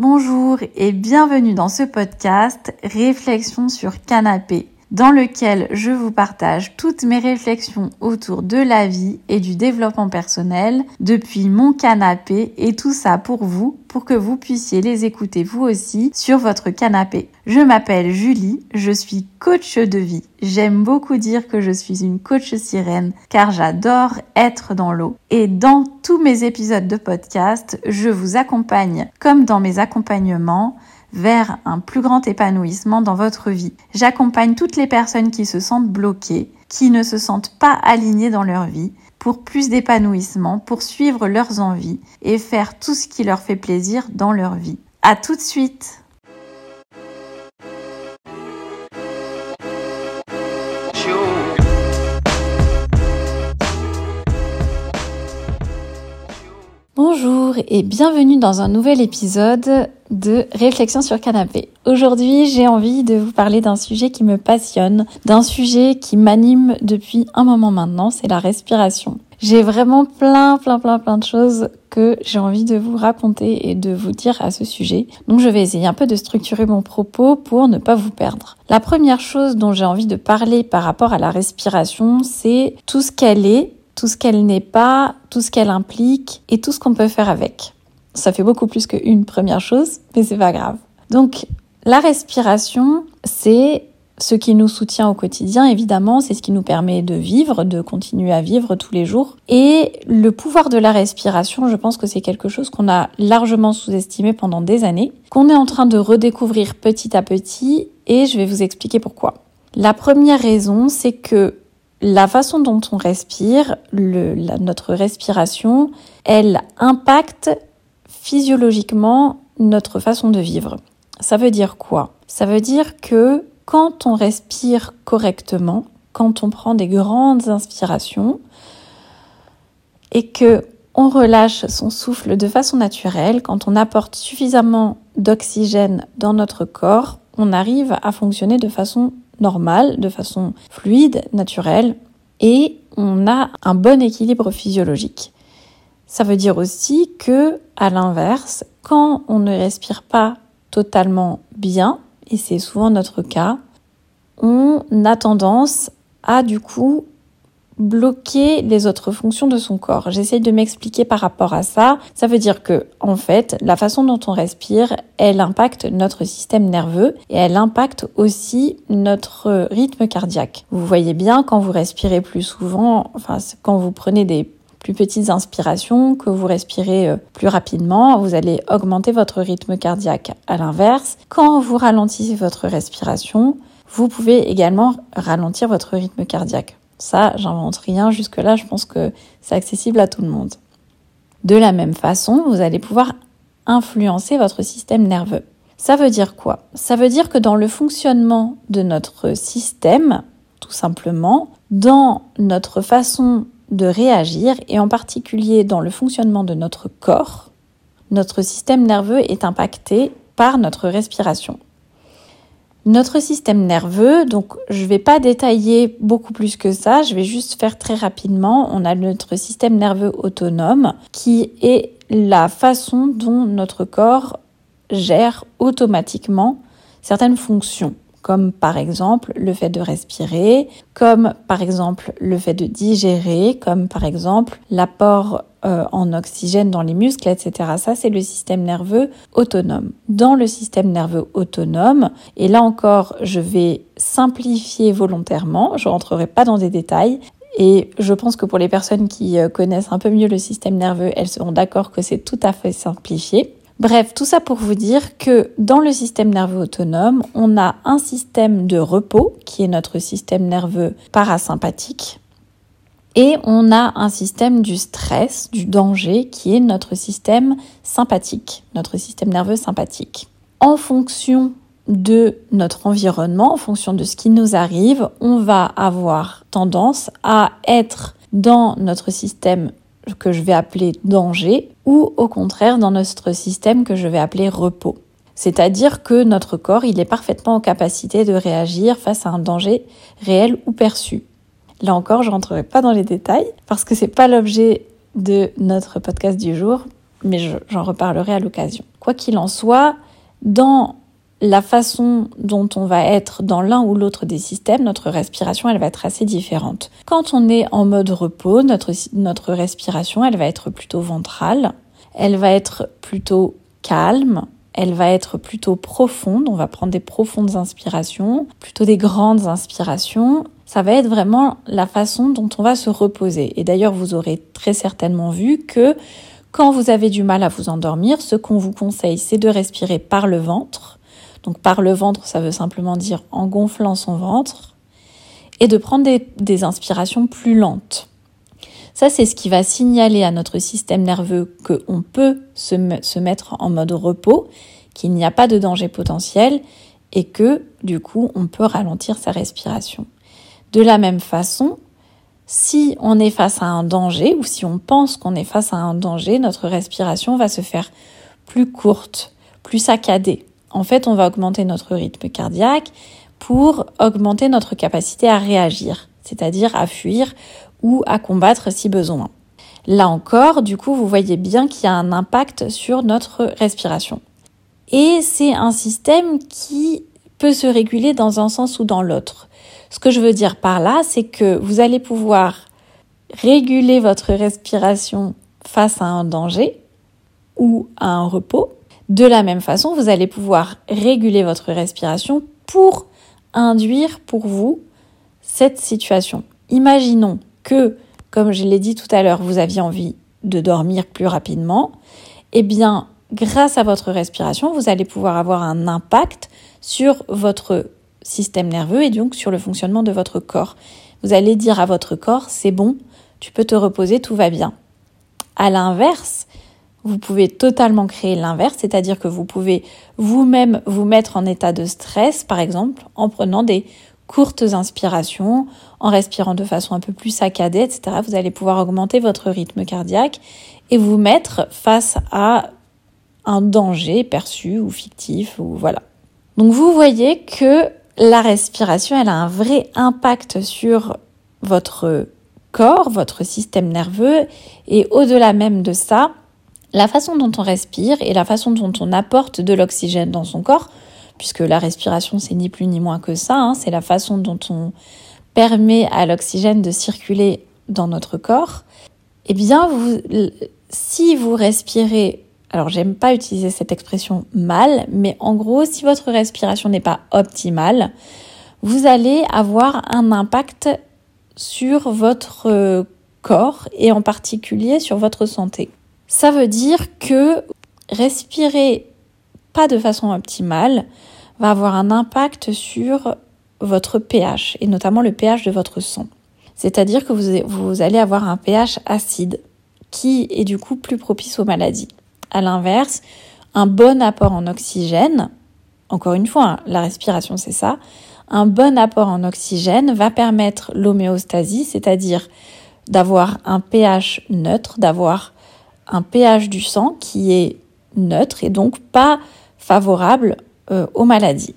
Bonjour et bienvenue dans ce podcast Réflexion sur canapé dans lequel je vous partage toutes mes réflexions autour de la vie et du développement personnel depuis mon canapé et tout ça pour vous, pour que vous puissiez les écouter vous aussi sur votre canapé. Je m'appelle Julie, je suis coach de vie. J'aime beaucoup dire que je suis une coach sirène car j'adore être dans l'eau. Et dans tous mes épisodes de podcast, je vous accompagne comme dans mes accompagnements vers un plus grand épanouissement dans votre vie. J'accompagne toutes les personnes qui se sentent bloquées, qui ne se sentent pas alignées dans leur vie, pour plus d'épanouissement, pour suivre leurs envies et faire tout ce qui leur fait plaisir dans leur vie. À tout de suite! Bonjour et bienvenue dans un nouvel épisode de Réflexion sur canapé. Aujourd'hui, j'ai envie de vous parler d'un sujet qui me passionne, d'un sujet qui m'anime depuis un moment maintenant, c'est la respiration. J'ai vraiment plein, plein, plein, plein de choses que j'ai envie de vous raconter et de vous dire à ce sujet. Donc je vais essayer un peu de structurer mon propos pour ne pas vous perdre. La première chose dont j'ai envie de parler par rapport à la respiration, c'est tout ce qu'elle est tout ce qu'elle n'est pas, tout ce qu'elle implique et tout ce qu'on peut faire avec. Ça fait beaucoup plus qu'une première chose, mais c'est pas grave. Donc, la respiration, c'est ce qui nous soutient au quotidien, évidemment, c'est ce qui nous permet de vivre, de continuer à vivre tous les jours. Et le pouvoir de la respiration, je pense que c'est quelque chose qu'on a largement sous-estimé pendant des années, qu'on est en train de redécouvrir petit à petit, et je vais vous expliquer pourquoi. La première raison, c'est que la façon dont on respire, notre respiration, elle impacte physiologiquement notre façon de vivre. Ça veut dire quoi? Ça veut dire que quand on respire correctement, quand on prend des grandes inspirations et que on relâche son souffle de façon naturelle, quand on apporte suffisamment d'oxygène dans notre corps, on arrive à fonctionner de façon normale, de façon fluide, naturelle, et on a un bon équilibre physiologique. Ça veut dire aussi que, à l'inverse, quand on ne respire pas totalement bien, et c'est souvent notre cas, on a tendance à du coup bloquer les autres fonctions de son corps. J'essaie de m'expliquer par rapport à ça. Ça veut dire que, en fait, la façon dont on respire, elle impacte notre système nerveux et elle impacte aussi notre rythme cardiaque. Vous voyez bien quand vous respirez plus souvent, enfin, quand vous prenez des plus petites inspirations, que vous respirez euh, plus rapidement, vous allez augmenter votre rythme cardiaque. À l'inverse, quand vous ralentissez votre respiration, vous pouvez également ralentir votre rythme cardiaque. Ça, j'invente rien. Jusque-là, je pense que c'est accessible à tout le monde. De la même façon, vous allez pouvoir influencer votre système nerveux. Ça veut dire quoi? Ça veut dire que dans le fonctionnement de notre système, tout simplement, dans notre façon de réagir et en particulier dans le fonctionnement de notre corps, notre système nerveux est impacté par notre respiration. Notre système nerveux, donc je ne vais pas détailler beaucoup plus que ça, je vais juste faire très rapidement. On a notre système nerveux autonome qui est la façon dont notre corps gère automatiquement certaines fonctions comme par exemple le fait de respirer, comme par exemple le fait de digérer, comme par exemple l'apport euh, en oxygène dans les muscles, etc. Ça, c'est le système nerveux autonome. Dans le système nerveux autonome, et là encore, je vais simplifier volontairement, je rentrerai pas dans des détails, et je pense que pour les personnes qui euh, connaissent un peu mieux le système nerveux, elles seront d'accord que c'est tout à fait simplifié. Bref, tout ça pour vous dire que dans le système nerveux autonome, on a un système de repos qui est notre système nerveux parasympathique et on a un système du stress, du danger qui est notre système sympathique, notre système nerveux sympathique. En fonction de notre environnement, en fonction de ce qui nous arrive, on va avoir tendance à être dans notre système que je vais appeler danger ou au contraire dans notre système que je vais appeler repos. C'est-à-dire que notre corps, il est parfaitement en capacité de réagir face à un danger réel ou perçu. Là encore, je rentrerai pas dans les détails parce que c'est pas l'objet de notre podcast du jour. mais j'en reparlerai à l'occasion. Quoi qu'il en soit, dans la façon dont on va être dans l'un ou l'autre des systèmes, notre respiration, elle va être assez différente. Quand on est en mode repos, notre, notre respiration, elle va être plutôt ventrale, elle va être plutôt calme, elle va être plutôt profonde, on va prendre des profondes inspirations, plutôt des grandes inspirations. Ça va être vraiment la façon dont on va se reposer. Et d'ailleurs, vous aurez très certainement vu que quand vous avez du mal à vous endormir, ce qu'on vous conseille, c'est de respirer par le ventre. Donc par le ventre, ça veut simplement dire en gonflant son ventre. Et de prendre des, inspirations plus lentes. Ça, c'est ce qui va signaler à notre système nerveux qu'on peut se, mettre en mode repos, qu'il n'y a pas de danger potentiel et que, du coup, on peut ralentir sa respiration. De la même façon, si on est face à un danger ou si on pense qu'on est face à un danger, notre respiration va se faire plus courte, plus saccadée. En fait, on va augmenter notre rythme cardiaque pour augmenter notre capacité à réagir, c'est-à-dire à fuir ou à combattre si besoin. Là encore, du coup, vous voyez bien qu'il y a un impact sur notre respiration. Et c'est un système qui peut se réguler dans un sens ou dans l'autre. Ce que je veux dire par là, c'est que vous allez pouvoir réguler votre respiration face à un danger ou à un repos. De la même façon, vous allez pouvoir réguler votre respiration pour induire pour vous cette situation. Imaginons que, comme je l'ai dit tout à l'heure, vous aviez envie de dormir plus rapidement. Eh bien, grâce à votre respiration, vous allez pouvoir avoir un impact sur votre système nerveux et donc sur le fonctionnement de votre corps. Vous allez dire à votre corps, c'est bon, tu peux te reposer, tout va bien. À l'inverse, vous pouvez totalement créer l'inverse, c'est-à-dire que vous pouvez vous-même vous mettre en état de stress, par exemple, en prenant des courtes inspirations, en respirant de façon un peu plus saccadée, etc. Vous allez pouvoir augmenter votre rythme cardiaque et vous mettre face à un danger perçu ou fictif ou voilà. Donc vous voyez que la respiration, elle a un vrai impact sur votre corps, votre système nerveux et au-delà même de ça, la façon dont on respire et la façon dont on apporte de l'oxygène dans son corps, puisque la respiration c'est ni plus ni moins que ça, hein, c'est la façon dont on permet à l'oxygène de circuler dans notre corps, eh bien si vous respirez alors j'aime pas utiliser cette expression mal, mais en gros, si votre respiration n'est pas optimale, vous allez avoir un impact sur votre corps et en particulier sur votre santé. Ça veut dire que respirer pas de façon optimale va avoir un impact sur votre pH et notamment le pH de votre sang. C'est-à-dire que vous, allez avoir un pH acide qui est du coup plus propice aux maladies. À l'inverse, un bon apport en oxygène, encore une fois, hein, la respiration c'est ça, un bon apport en oxygène va permettre l'homéostasie, c'est-à-dire d'avoir un pH neutre, d'avoir un pH du sang qui est neutre et donc pas favorable euh, aux maladies.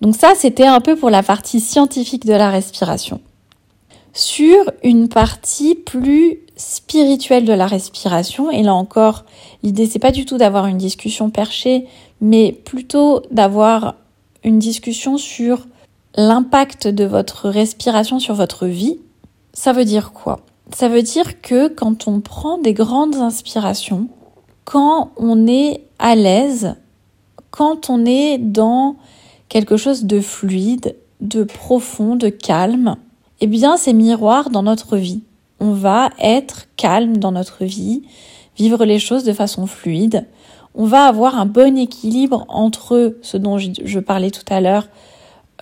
Donc ça, c'était un peu pour la partie scientifique de la respiration. Sur une partie plus spirituelle de la respiration. Et là encore, l'idée c'est pas du tout d'avoir une discussion perchée, mais plutôt d'avoir une discussion sur l'impact de votre respiration sur votre vie. Ça veut dire quoi? Ça veut dire que quand on prend des grandes inspirations, quand on est à l'aise, quand on est dans quelque chose de fluide, de profond, de calme, eh bien c'est miroir dans notre vie on va être calme dans notre vie, vivre les choses de façon fluide. On va avoir un bon équilibre entre ce dont je, parlais tout à l'heure,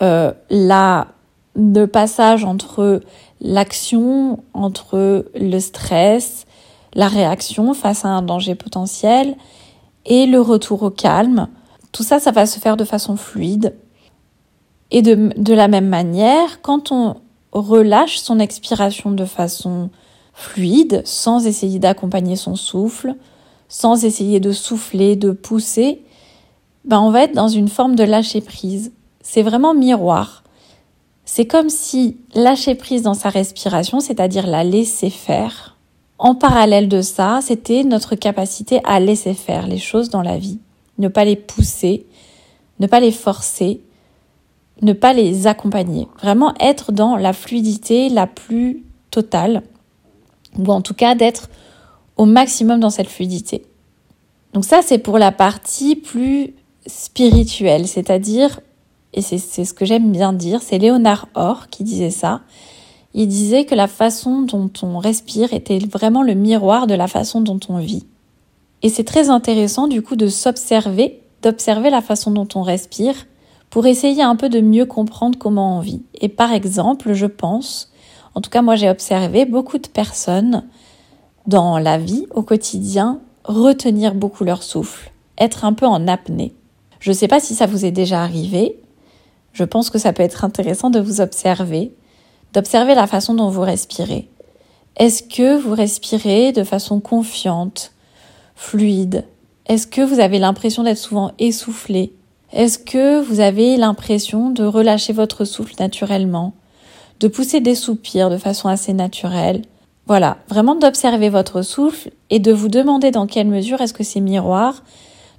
euh, la, le passage entre l'action, entre le stress, la réaction face à un danger potentiel et le retour au calme. Tout ça, ça va se faire de façon fluide. Et de, la même manière, quand on relâche son expiration de façon fluide, sans essayer d'accompagner son souffle, sans essayer de souffler, de pousser, ben on va être dans une forme de lâcher prise. C'est vraiment miroir. C'est comme si lâcher prise dans sa respiration, c'est-à-dire la laisser faire, En parallèle de ça, c'était notre capacité à laisser faire les choses dans la vie, ne pas les pousser, ne pas les forcer, ne pas les accompagner. Vraiment être dans la fluidité la plus totale, ou en tout cas d'être au maximum dans cette fluidité. Donc ça, c'est pour la partie plus spirituelle, c'est-à-dire, et c'est ce que j'aime bien dire, c'est Léonard Orr qui disait ça, il disait que la façon dont on respire était vraiment le miroir de la façon dont on vit. Et c'est très intéressant du coup de s'observer, d'observer la façon dont on respire pour essayer un peu de mieux comprendre comment on vit. Et par exemple, je pense, en tout cas moi j'ai observé beaucoup de personnes dans la vie au quotidien retenir beaucoup leur souffle, être un peu en apnée. Je ne sais pas si ça vous est déjà arrivé. Je pense que ça peut être intéressant de vous observer d'observer la façon dont vous respirez. Est-ce que vous respirez de façon confiante, fluide. Est-ce que vous avez l'impression d'être souvent essoufflé? Est-ce que vous avez l'impression de relâcher votre souffle naturellement? De pousser des soupirs de façon assez naturelle? Voilà, vraiment d'observer votre souffle et de vous demander dans quelle mesure est-ce que c'est miroir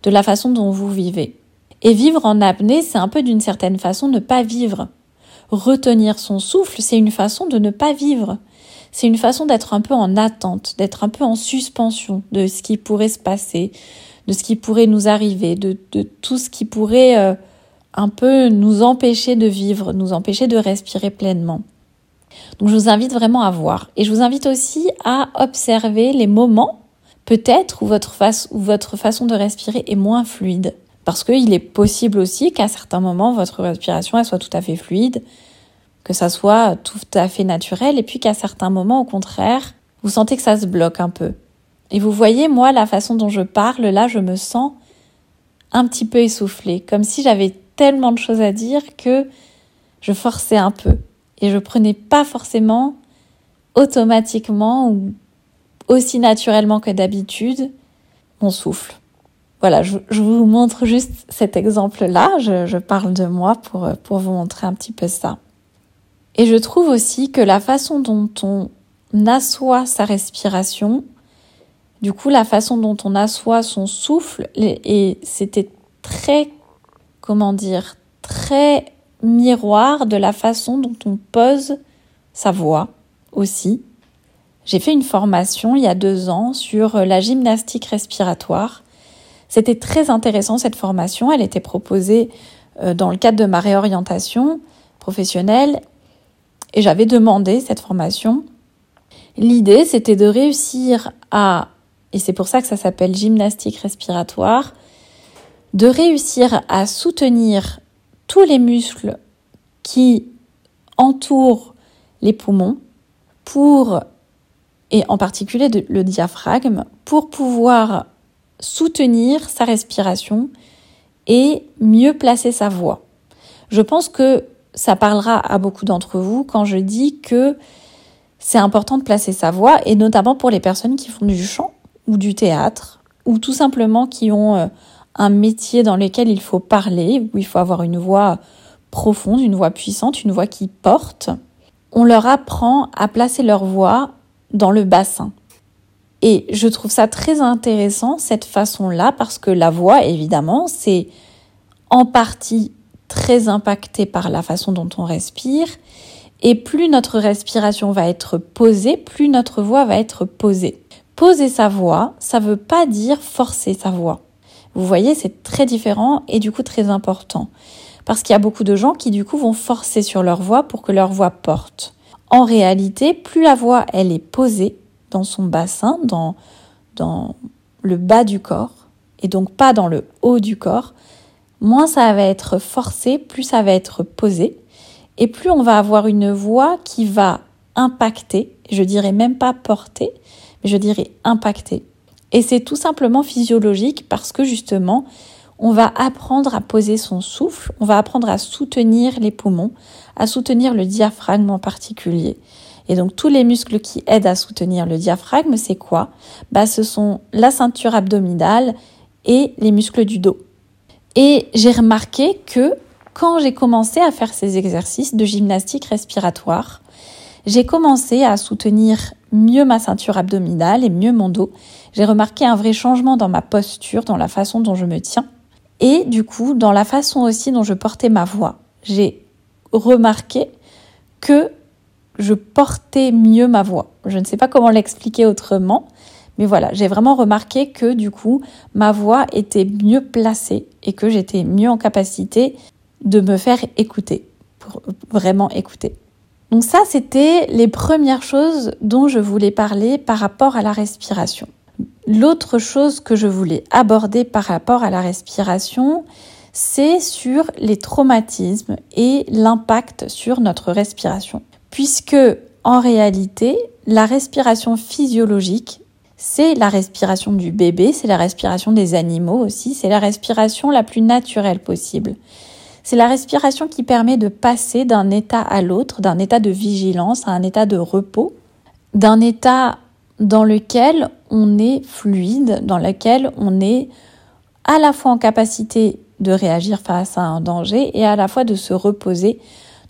de la façon dont vous vivez. Et vivre en apnée, c'est un peu d'une certaine façon ne pas vivre. Retenir son souffle, c'est une façon de ne pas vivre. C'est une façon d'être un peu en attente, d'être un peu en suspension de ce qui pourrait se passer, de ce qui pourrait nous arriver, de, tout ce qui pourrait euh, un peu nous empêcher de vivre, nous empêcher de respirer pleinement. Donc je vous invite vraiment à voir. Et je vous invite aussi à observer les moments, peut-être, où votre, votre façon de respirer est moins fluide. Parce qu'il est possible aussi qu'à certains moments, votre respiration soit tout à fait fluide, que ça soit tout à fait naturel, et puis qu'à certains moments, au contraire, vous sentez que ça se bloque un peu. Et vous voyez, moi, la façon dont je parle, là, je me sens un petit peu essoufflée, comme si j'avais tellement de choses à dire que je forçais un peu. Et je prenais pas forcément automatiquement ou aussi naturellement que d'habitude mon souffle. Voilà, je, vous montre juste cet exemple-là. Je, parle de moi pour, pour vous montrer un petit peu ça. Et je trouve aussi que la façon dont on assoit sa respiration, du coup, la façon dont on assoit son souffle, et c'était très, comment dire, très miroir de la façon dont on pose sa voix aussi. J'ai fait une formation il y a deux ans sur la gymnastique respiratoire c'était très intéressant cette formation. Elle était proposée euh, dans le cadre de ma réorientation professionnelle et j'avais demandé cette formation. L'idée, c'était de réussir à, et c'est pour ça que ça s'appelle gymnastique respiratoire, de réussir à soutenir tous les muscles qui entourent les poumons pour, et en particulier le diaphragme, pour pouvoir soutenir sa respiration et mieux placer sa voix. Je pense que ça parlera à beaucoup d'entre vous quand je dis que c'est important de placer sa voix et notamment pour les personnes qui font du chant ou du théâtre ou tout simplement qui ont euh, un métier dans lequel il faut parler, où il faut avoir une voix profonde, une voix puissante, une voix qui porte. On leur apprend à placer leur voix dans le bassin. Et je trouve ça très intéressant, cette façon-là, parce que la voix, évidemment, c'est en partie très impacté par la façon dont on respire. Et plus notre respiration va être posée, plus notre voix va être posée. Poser sa voix, ça veut pas dire forcer sa voix. Vous voyez, c'est très différent et du coup très important. Parce qu'il y a beaucoup de gens qui du coup vont forcer sur leur voix pour que leur voix porte. En réalité, plus la voix elle est posée, dans son bassin, dans le bas du corps, et donc pas dans le haut du corps, moins ça va être forcé, plus ça va être posé, et plus on va avoir une voix qui va impacter, je dirais même pas porter, mais je dirais impacter. Et c'est tout simplement physiologique parce que justement, on va apprendre à poser son souffle, on va apprendre à soutenir les poumons, à soutenir le diaphragme en particulier. Et donc tous les muscles qui aident à soutenir le diaphragme, c'est quoi? Bah, Ce sont la ceinture abdominale et les muscles du dos. Et j'ai remarqué que quand j'ai commencé à faire ces exercices de gymnastique respiratoire, j'ai commencé à soutenir mieux ma ceinture abdominale et mieux mon dos. J'ai remarqué un vrai changement dans ma posture, dans la façon dont je me tiens et du coup dans la façon aussi dont je portais ma voix. J'ai remarqué que je portais mieux ma voix. Je ne sais pas comment l'expliquer autrement, mais voilà, j'ai vraiment remarqué que du coup, ma voix était mieux placée et que j'étais mieux en capacité de me faire écouter, pour vraiment écouter. Donc ça, c'était les premières choses dont je voulais parler par rapport à la respiration. L'autre chose que je voulais aborder par rapport à la respiration, c'est sur les traumatismes et l'impact sur notre respiration. Puisque, en réalité, la respiration physiologique, c'est la respiration du bébé, c'est la respiration des animaux aussi, c'est la respiration la plus naturelle possible. C'est la respiration qui permet de passer d'un état à l'autre, d'un état de vigilance à un état de repos, d'un état dans lequel on est fluide, dans lequel on est à la fois en capacité de réagir face à un danger et à la fois de se reposer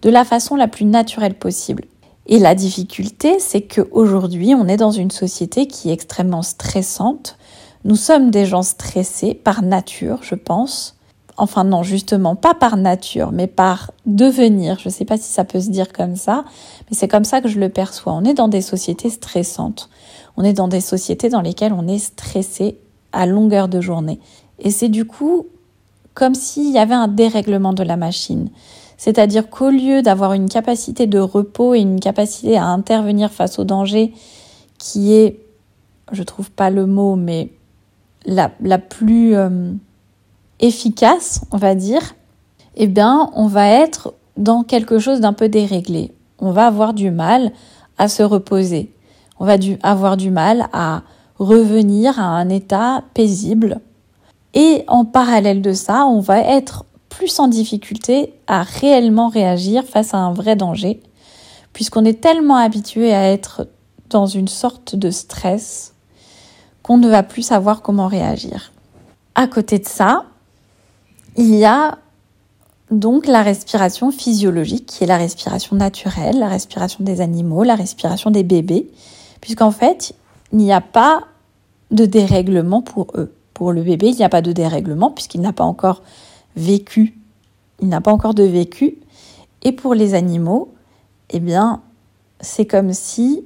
de la façon la plus naturelle possible. Et la difficulté, c'est qu'aujourd'hui, on est dans une société qui est extrêmement stressante. Nous sommes des gens stressés par nature, je pense. Enfin non, justement, pas par nature, mais par devenir. Je ne sais pas si ça peut se dire comme ça, mais c'est comme ça que je le perçois. On est dans des sociétés stressantes. On est dans des sociétés dans lesquelles on est stressé à longueur de journée. Et c'est du coup comme s'il y avait un dérèglement de la machine. C'est-à-dire qu'au lieu d'avoir une capacité de repos et une capacité à intervenir face au danger qui est, je trouve pas le mot, mais la, plus euh, efficace, on va dire, eh bien, on va être dans quelque chose d'un peu déréglé. On va avoir du mal à se reposer. On va avoir du mal à revenir à un état paisible. Et en parallèle de ça, on va être plus en difficulté à réellement réagir face à un vrai danger, puisqu'on est tellement habitué à être dans une sorte de stress qu'on ne va plus savoir comment réagir. À côté de ça, il y a donc la respiration physiologique, qui est la respiration naturelle, la respiration des animaux, la respiration des bébés, puisqu'en fait, il n'y a pas de dérèglement pour eux. Pour le bébé, il n'y a pas de dérèglement puisqu'il n'a pas encore vécu. Il n'a pas encore de vécu. Et pour les animaux, eh bien, c'est comme si,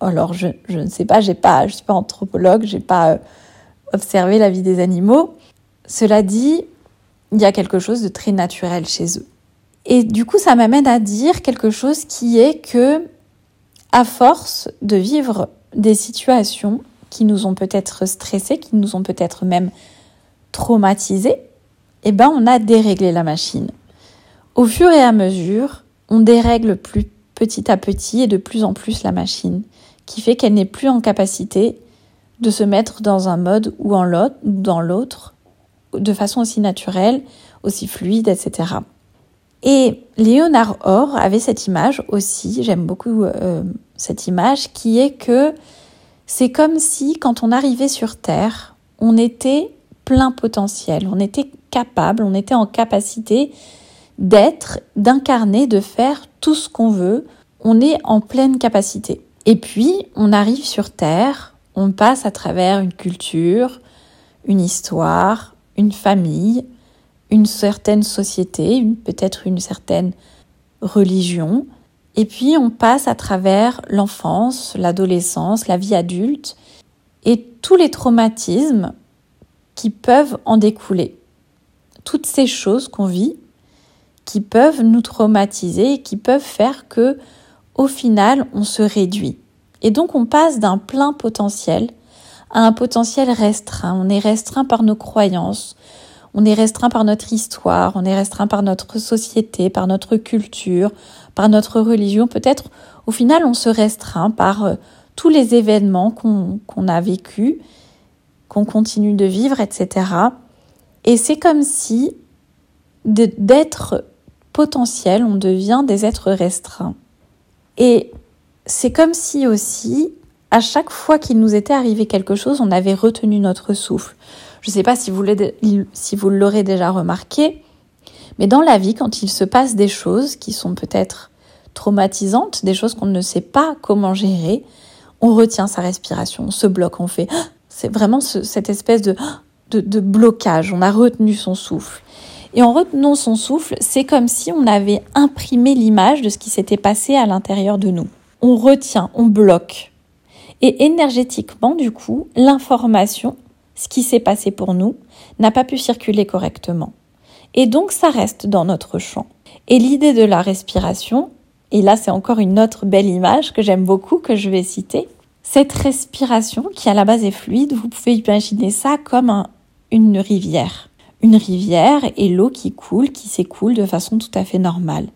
alors je, je ne sais pas, j'ai pas, je suis pas anthropologue, j'ai pas euh, observé la vie des animaux. Cela dit, il y a quelque chose de très naturel chez eux. Et du coup, ça m'amène à dire quelque chose qui est que, à force de vivre des situations qui nous ont peut-être stressés, qui nous ont peut-être même traumatisés, eh ben, on a déréglé la machine. Au fur et à mesure, on dérègle plus petit à petit et de plus en plus la machine, qui fait qu'elle n'est plus en capacité de se mettre dans un mode ou en l'autre, dans l'autre, de façon aussi naturelle, aussi fluide, etc. Et Léonard Orr avait cette image aussi, j'aime beaucoup euh, cette image, qui est que c'est comme si quand on arrivait sur Terre, on était plein potentiel, on était capable, on était en capacité d'être, d'incarner, de faire tout ce qu'on veut, on est en pleine capacité. Et puis, on arrive sur Terre, on passe à travers une culture, une histoire, une famille, une certaine société, peut-être une certaine religion, et puis on passe à travers l'enfance, l'adolescence, la vie adulte, et tous les traumatismes qui peuvent en découler toutes ces choses qu'on vit qui peuvent nous traumatiser et qui peuvent faire que, au final, on se réduit. Et donc, on passe d'un plein potentiel à un potentiel restreint. On est restreint par nos croyances, on est restreint par notre histoire, on est restreint par notre société, par notre culture, par notre religion. Peut-être, au final, on se restreint par euh, tous les événements qu'on a vécus, qu'on continue de vivre, etc. Et c'est comme si d'être potentiel, on devient des êtres restreints. Et c'est comme si aussi, à chaque fois qu'il nous était arrivé quelque chose, on avait retenu notre souffle. Je ne sais pas si vous, l'aurez déjà remarqué, mais dans la vie, quand il se passe des choses qui sont peut-être traumatisantes, des choses qu'on ne sait pas comment gérer, on retient sa respiration, on se bloque, on fait. C'est vraiment cette espèce de, de, blocage. On a retenu son souffle. Et en retenant son souffle, c'est comme si on avait imprimé l'image de ce qui s'était passé à l'intérieur de nous. On retient, on bloque. Et énergétiquement, du coup, l'information, ce qui s'est passé pour nous, n'a pas pu circuler correctement. Et donc, ça reste dans notre champ. Et l'idée de la respiration, et là c'est encore une autre belle image que j'aime beaucoup, que je vais citer, cette respiration qui à la base est fluide, vous pouvez imaginer ça comme une rivière. Une rivière et l'eau qui coule, qui s'écoule de façon tout à fait normale.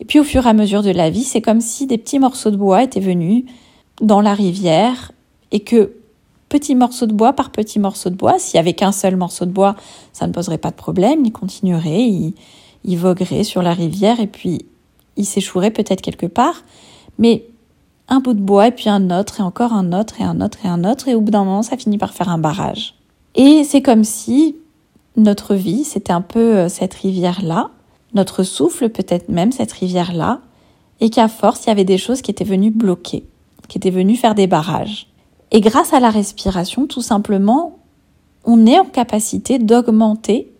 Et puis au fur et à mesure de la vie, c'est comme si des petits morceaux de bois étaient venus dans la rivière et que petit morceau de bois par petit morceau de bois, s'il y avait qu'un seul morceau de bois, ça ne poserait pas de problème, il continuerait, il, il voguerait sur la rivière et puis il s'échouerait peut-être quelque part. Mais un bout de bois et puis un autre et encore un autre et un autre et un autre et au bout d'un moment ça finit par faire un barrage. Et c'est comme si notre vie c'était un peu euh, cette rivière-là, notre souffle peut-être même cette rivière-là, et qu'à force il y avait des choses qui étaient venues bloquer, qui étaient venues faire des barrages. Et grâce à la respiration, tout simplement, on est en capacité d'augmenter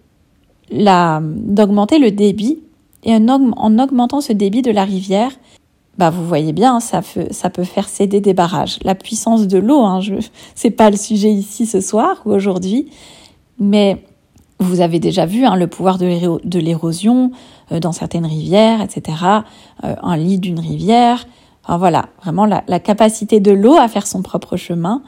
d'augmenter le débit. Et en augmentant ce débit de la rivière, bah vous voyez bien, ça, fait, ça peut faire céder des barrages. La puissance de l'eau, hein, je, c'est pas le sujet ici ce soir ou aujourd'hui, mais vous avez déjà vu hein, le pouvoir de l'érosion euh, dans certaines rivières, etc. Euh, un lit d'une rivière. Enfin voilà, vraiment la, la capacité de l'eau à faire son propre chemin,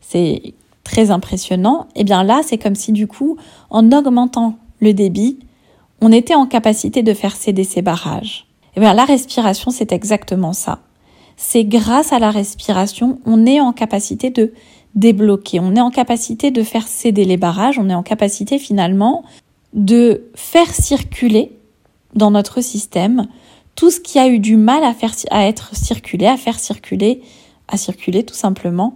c'est très impressionnant. Et eh bien là, c'est comme si du coup, en augmentant le débit, on était en capacité de faire céder ces barrages. Eh bien, la respiration, c'est exactement ça. C'est grâce à la respiration, on est en capacité de débloquer, on est en capacité de faire céder les barrages, on est en capacité finalement de faire circuler dans notre système tout ce qui a eu du mal à faire à être circulé, à faire circuler, à circuler tout simplement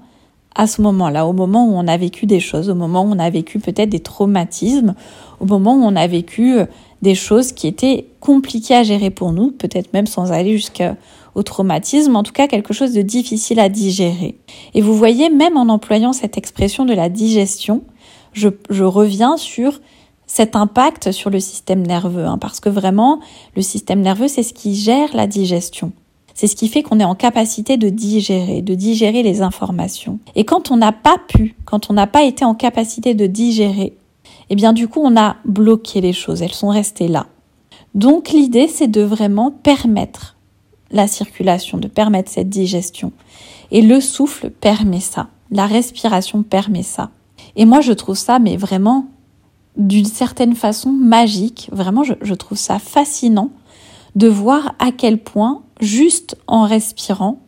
à ce moment-là, au moment où on a vécu des choses, au moment où on a vécu peut-être des traumatismes, au moment où on a vécu euh, des choses qui étaient compliquées à gérer pour nous, peut-être même sans aller jusqu'au traumatisme, en tout cas quelque chose de difficile à digérer. Et vous voyez, même en employant cette expression de la digestion, je, reviens sur cet impact sur le système nerveux, hein, parce que vraiment, le système nerveux, c'est ce qui gère la digestion. C'est ce qui fait qu'on est en capacité de digérer, de digérer les informations. Et quand on n'a pas pu, quand on n'a pas été en capacité de digérer, eh bien du coup on a bloqué les choses, elles sont restées là. Donc l'idée c'est de vraiment permettre la circulation, de permettre cette digestion. Et le souffle permet ça, la respiration permet ça. Et moi je trouve ça mais vraiment d'une certaine façon magique, vraiment je, je trouve ça fascinant de voir à quel point, juste en respirant,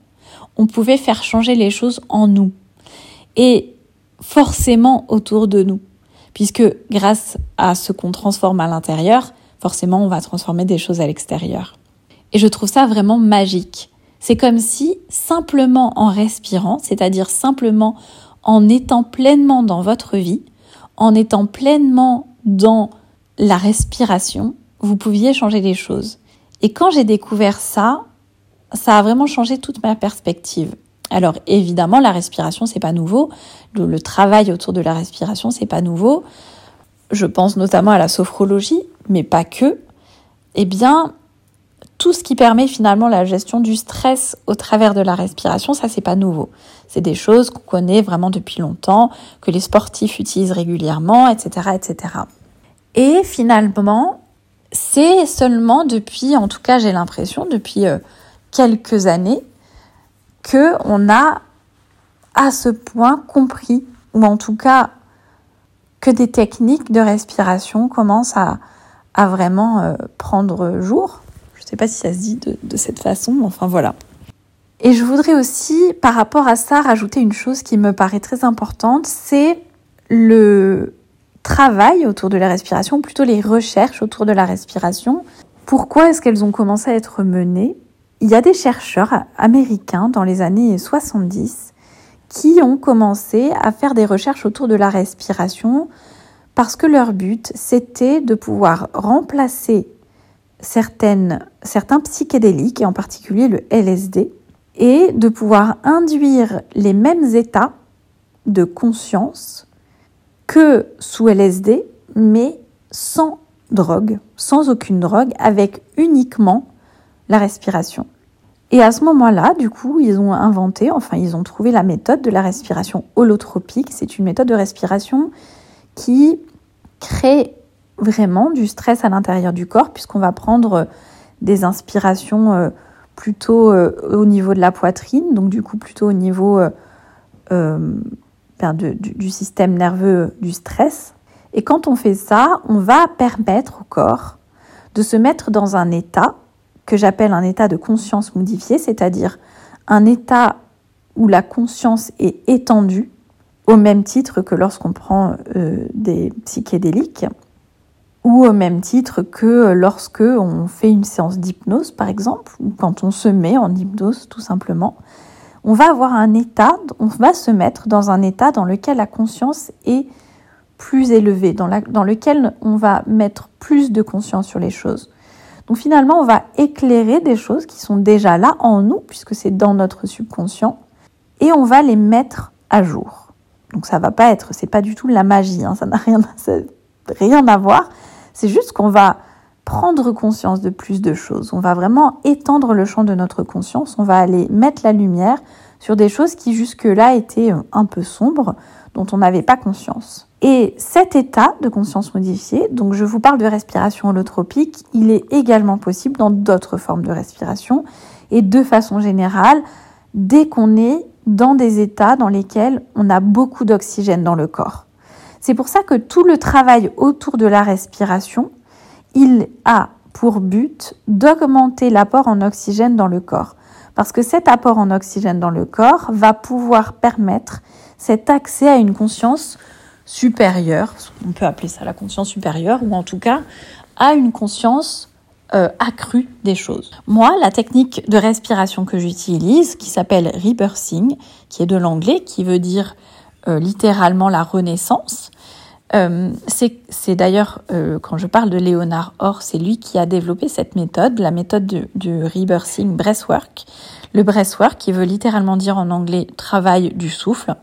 on pouvait faire changer les choses en nous. Et forcément autour de nous puisque grâce à ce qu'on transforme à l'intérieur, forcément on va transformer des choses à l'extérieur. Et je trouve ça vraiment magique. C'est comme si simplement en respirant, c'est-à-dire simplement en étant pleinement dans votre vie, en étant pleinement dans la respiration, vous pouviez changer les choses. Et quand j'ai découvert ça, ça a vraiment changé toute ma perspective. Alors évidemment, la respiration, c'est pas nouveau. Le, travail autour de la respiration, c'est pas nouveau. Je pense notamment à la sophrologie, mais pas que. Eh bien, tout ce qui permet finalement la gestion du stress au travers de la respiration, ça c'est pas nouveau. C'est des choses qu'on connaît vraiment depuis longtemps, que les sportifs utilisent régulièrement, etc., etc. Et finalement, c'est seulement depuis, en tout cas j'ai l'impression, depuis euh, quelques années, que on a à ce point compris, ou en tout cas que des techniques de respiration commencent à, à vraiment euh, prendre jour. Je ne sais pas si ça se dit de, de cette façon, mais enfin voilà. Et je voudrais aussi, par rapport à ça, rajouter une chose qui me paraît très importante, c'est le travail autour de la respiration, plutôt les recherches autour de la respiration. Pourquoi est-ce qu'elles ont commencé à être menées? Il y a des chercheurs américains dans les années 70 qui ont commencé à faire des recherches autour de la respiration parce que leur but, c'était de pouvoir remplacer certains psychédéliques, et en particulier le LSD, et de pouvoir induire les mêmes états de conscience que sous LSD, mais sans drogue, sans aucune drogue, avec uniquement la respiration. Et à ce moment-là, du coup, ils ont inventé, enfin, ils ont trouvé la méthode de la respiration holotropique. C'est une méthode de respiration qui crée vraiment du stress à l'intérieur du corps, puisqu'on va prendre des inspirations euh, plutôt euh, au niveau de la poitrine, donc du coup plutôt au niveau euh, ben, du système nerveux du stress. Et quand on fait ça, on va permettre au corps de se mettre dans un état que j'appelle un état de conscience modifié, c'est-à-dire un état où la conscience est étendue, au même titre que lorsqu'on prend euh, des psychédéliques, ou au même titre que lorsque on fait une séance d'hypnose, par exemple, ou quand on se met en hypnose, tout simplement. On va avoir un état, on va se mettre dans un état dans lequel la conscience est plus élevée, dans, dans lequel on va mettre plus de conscience sur les choses. Donc finalement, on va éclairer des choses qui sont déjà là en nous, puisque c'est dans notre subconscient, et on va les mettre à jour. Donc ça va pas être, c'est pas du tout la magie, hein, ça n'a rien, rien à voir. C'est juste qu'on va prendre conscience de plus de choses. On va vraiment étendre le champ de notre conscience. On va aller mettre la lumière sur des choses qui jusque-là étaient un peu sombres, dont on n'avait pas conscience. Et cet état de conscience modifiée, donc je vous parle de respiration holotropique, il est également possible dans d'autres formes de respiration et de façon générale, dès qu'on est dans des états dans lesquels on a beaucoup d'oxygène dans le corps. C'est pour ça que tout le travail autour de la respiration, il a pour but d'augmenter l'apport en oxygène dans le corps. Parce que cet apport en oxygène dans le corps va pouvoir permettre cet accès à une conscience supérieure, on peut appeler ça la conscience supérieure, ou en tout cas à une conscience euh, accrue des choses. Moi, la technique de respiration que j'utilise, qui s'appelle rebirthing, qui est de l'anglais, qui veut dire euh, littéralement la renaissance, euh, c'est d'ailleurs, quand je parle de Léonard Orr, c'est lui qui a développé cette méthode, la méthode du rebirthing breathwork. Le breathwork, qui veut littéralement dire en anglais travail du souffle.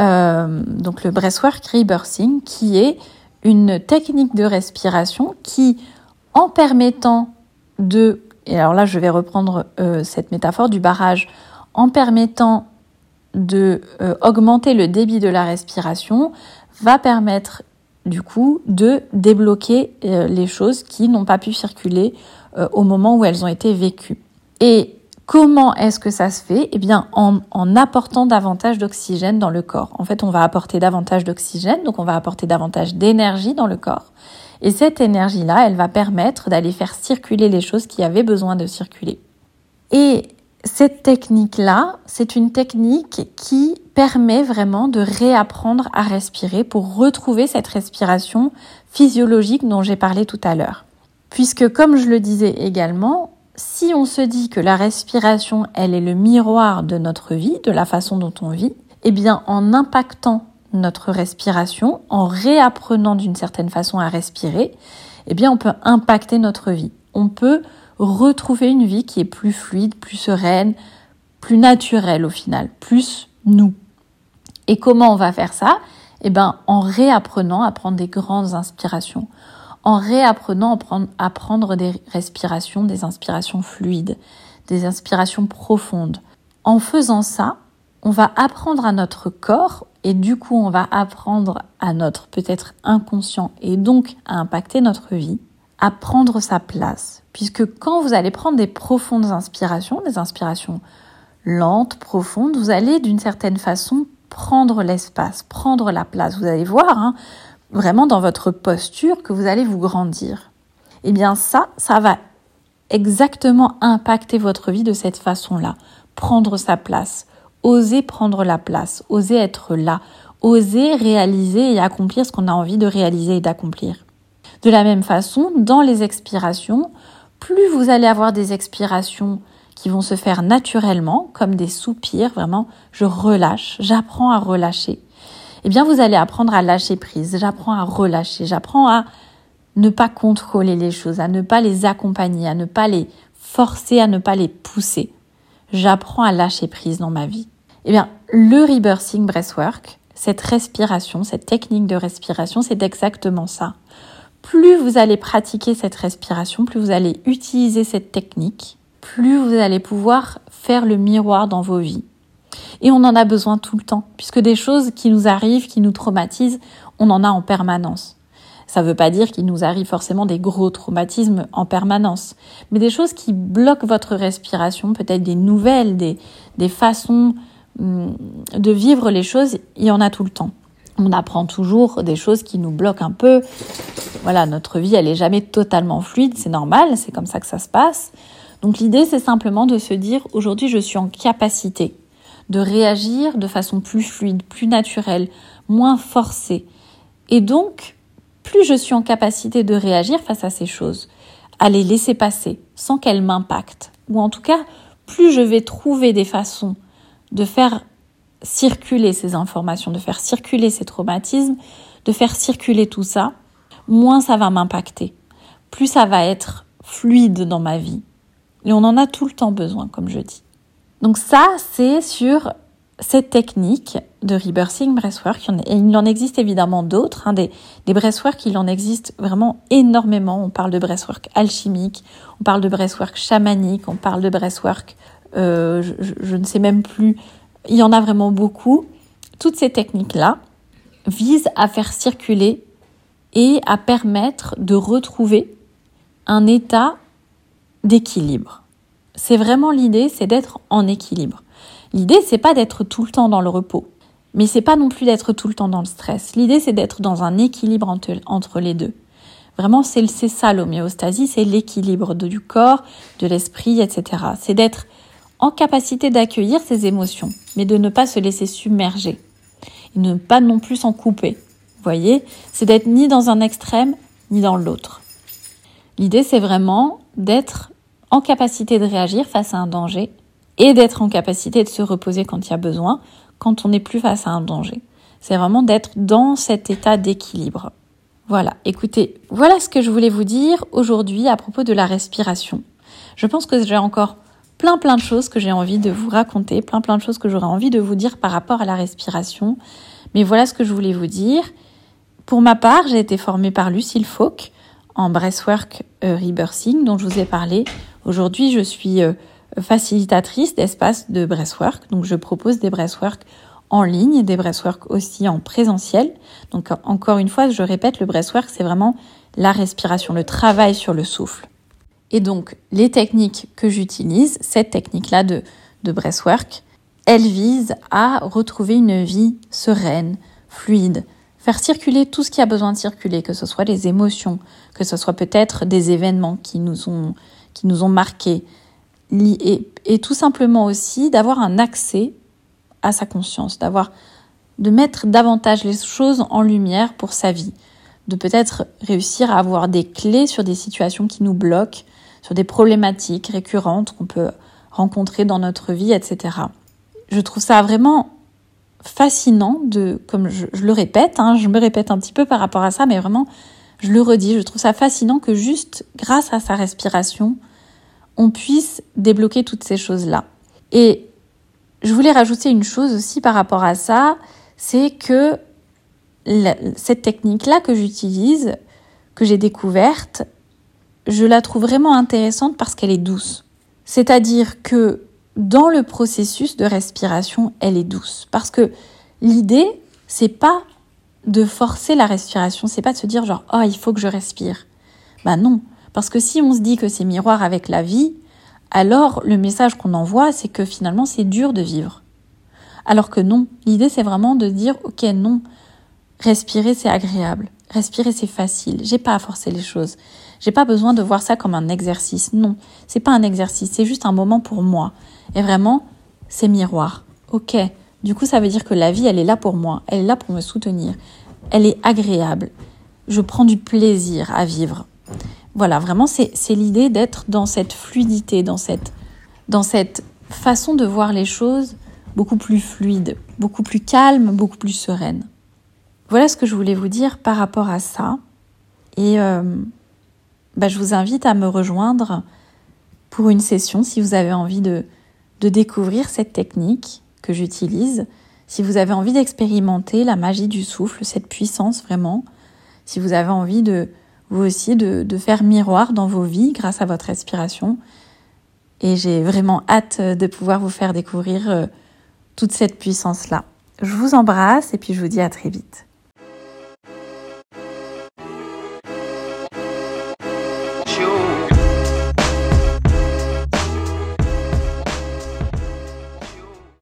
Euh, donc le breathwork rebirthing, qui est une technique de respiration qui, en permettant de, et alors là je vais reprendre euh, cette métaphore du barrage, en permettant de euh, augmenter le débit de la respiration, va permettre du coup de débloquer les choses qui n'ont pas pu circuler au moment où elles ont été vécues. Et Comment est-ce que ça se fait? Eh bien, en, apportant davantage d'oxygène dans le corps. En fait, on va apporter davantage d'oxygène, donc on va apporter davantage d'énergie dans le corps. Et cette énergie-là, elle va permettre d'aller faire circuler les choses qui avaient besoin de circuler. Et cette technique-là, c'est une technique qui permet vraiment de réapprendre à respirer pour retrouver cette respiration physiologique dont j'ai parlé tout à l'heure. Puisque, comme je le disais également, si on se dit que la respiration, elle est le miroir de notre vie, de la façon dont on vit, eh bien, en impactant notre respiration, en réapprenant d'une certaine façon à respirer, eh bien, on peut impacter notre vie. On peut retrouver une vie qui est plus fluide, plus sereine, plus naturelle au final, plus nous. Et comment on va faire ça? Eh bien, en réapprenant à prendre des grandes inspirations, en réapprenant à prendre des respirations, des inspirations fluides, des inspirations profondes. En faisant ça, on va apprendre à notre corps et du coup on va apprendre à notre peut-être inconscient et donc à impacter notre vie, à prendre sa place. Puisque quand vous allez prendre des profondes inspirations, des inspirations lentes, profondes, vous allez d'une certaine façon prendre l'espace, prendre la place. Vous allez voir, hein, vraiment dans votre posture que vous allez vous grandir. Eh bien ça, ça va exactement impacter votre vie de cette façon-là. Prendre sa place, oser prendre la place, oser être là, oser réaliser et accomplir ce qu'on a envie de réaliser et d'accomplir. De la même façon, dans les expirations, plus vous allez avoir des expirations qui vont se faire naturellement, comme des soupirs, vraiment, je relâche, j'apprends à relâcher eh bien vous allez apprendre à lâcher prise, j'apprends à relâcher, j'apprends à ne pas contrôler les choses, à ne pas les accompagner, à ne pas les forcer, à ne pas les pousser. J'apprends à lâcher prise dans ma vie. Eh bien, le rebirthing breathwork, cette respiration, cette technique de respiration, c'est exactement ça. Plus vous allez pratiquer cette respiration, plus vous allez utiliser cette technique, plus vous allez pouvoir faire le miroir dans vos vies. Et on en a besoin tout le temps, puisque des choses qui nous arrivent, qui nous traumatisent, on en a en permanence. Ça ne veut pas dire qu'il nous arrive forcément des gros traumatismes en permanence, mais des choses qui bloquent votre respiration, peut-être des nouvelles, des, des façons hum, de vivre les choses, il y en a tout le temps. On apprend toujours des choses qui nous bloquent un peu. Voilà, notre vie, elle est jamais totalement fluide, c'est normal, c'est comme ça que ça se passe. Donc l'idée, c'est simplement de se dire, aujourd'hui, je suis en capacité de réagir de façon plus fluide, plus naturelle, moins forcée. Et donc, plus je suis en capacité de réagir face à ces choses, à les laisser passer sans qu'elles m'impactent, ou en tout cas, plus je vais trouver des façons de faire circuler ces informations, de faire circuler ces traumatismes, de faire circuler tout ça, moins ça va m'impacter, plus ça va être fluide dans ma vie. Et on en a tout le temps besoin, comme je dis. Donc ça, c'est sur cette technique de rebirthing breathwork, il en existe évidemment d'autres, hein, des, des breathwork, il en existe vraiment énormément. On parle de breathwork alchimique, on parle de breathwork chamanique, on parle de breathwork, euh, je, je, ne sais même plus, il y en a vraiment beaucoup. Toutes ces techniques-là visent à faire circuler et à permettre de retrouver un état d'équilibre. C'est vraiment l'idée, c'est d'être en équilibre. L'idée, c'est pas d'être tout le temps dans le repos, mais c'est pas non plus d'être tout le temps dans le stress. L'idée, c'est d'être dans un équilibre entre, les deux. Vraiment, c'est ça l'homéostasie, c'est l'équilibre du corps, de l'esprit, etc. C'est d'être en capacité d'accueillir ses émotions, mais de ne pas se laisser submerger et ne pas non plus s'en couper. Vous voyez, c'est d'être ni dans un extrême ni dans l'autre. L'idée, c'est vraiment d'être en capacité de réagir face à un danger et d'être en capacité de se reposer quand il y a besoin, quand on n'est plus face à un danger. C'est vraiment d'être dans cet état d'équilibre. Voilà, écoutez, voilà ce que je voulais vous dire aujourd'hui à propos de la respiration. Je pense que j'ai encore plein plein de choses que j'ai envie de vous raconter, plein plein de choses que j'aurais envie de vous dire par rapport à la respiration. Mais voilà ce que je voulais vous dire. Pour ma part, j'ai été formée par Lucille Fauque en breathwork euh, rebirthing dont je vous ai parlé. Aujourd'hui, je suis euh, facilitatrice d'espace de breathwork. Donc, je propose des breathwork en ligne, des breathwork aussi en présentiel. Donc, encore une fois, je répète, le breathwork, c'est vraiment la respiration, le travail sur le souffle. Et donc, les techniques que j'utilise, cette technique-là de, de breathwork, elle vise à retrouver une vie sereine, fluide, faire circuler tout ce qui a besoin de circuler, que ce soit les émotions, que ce soit peut-être des événements qui nous ont, qui nous ont marqués, et, tout simplement aussi d'avoir un accès à sa conscience, d'avoir de mettre davantage les choses en lumière pour sa vie, de peut-être réussir à avoir des clés sur des situations qui nous bloquent, sur des problématiques récurrentes qu'on peut rencontrer dans notre vie, etc. Je trouve ça vraiment fascinant de, comme je, le répète, hein, je me répète un petit peu par rapport à ça, mais vraiment, je le redis, je trouve ça fascinant que juste grâce à sa respiration, on puisse débloquer toutes ces choses-là. Et je voulais rajouter une chose aussi par rapport à ça, c'est que cette technique-là que j'utilise, que j'ai découverte, je la trouve vraiment intéressante parce qu'elle est douce. C'est-à-dire que dans le processus de respiration, elle est douce. Parce que l'idée, c'est pas de forcer la respiration, c'est pas de se dire genre, oh, il faut que je respire. Ben non. Parce que si on se dit que c'est miroir avec la vie, alors le message qu'on envoie, c'est que finalement c'est dur de vivre. Alors que non, l'idée c'est vraiment de dire ok non, respirer c'est agréable, respirer c'est facile, j'ai pas à forcer les choses, j'ai pas besoin de voir ça comme un exercice, non, c'est pas un exercice, c'est juste un moment pour moi. Et vraiment, c'est miroir. Ok, du coup ça veut dire que la vie elle est là pour moi, elle est là pour me soutenir, elle est agréable, je prends du plaisir à vivre. Voilà, vraiment, c'est l'idée d'être dans cette fluidité, dans cette, dans cette façon de voir les choses beaucoup plus fluide, beaucoup plus calme, beaucoup plus sereine. Voilà ce que je voulais vous dire par rapport à ça. Et euh, bah, je vous invite à me rejoindre pour une session si vous avez envie de, de découvrir cette technique que j'utilise, si vous avez envie d'expérimenter la magie du souffle, cette puissance vraiment, si vous avez envie de vous aussi de, faire miroir dans vos vies grâce à votre respiration. Et j'ai vraiment hâte de pouvoir vous faire découvrir euh, toute cette puissance-là. Je vous embrasse et puis je vous dis à très vite.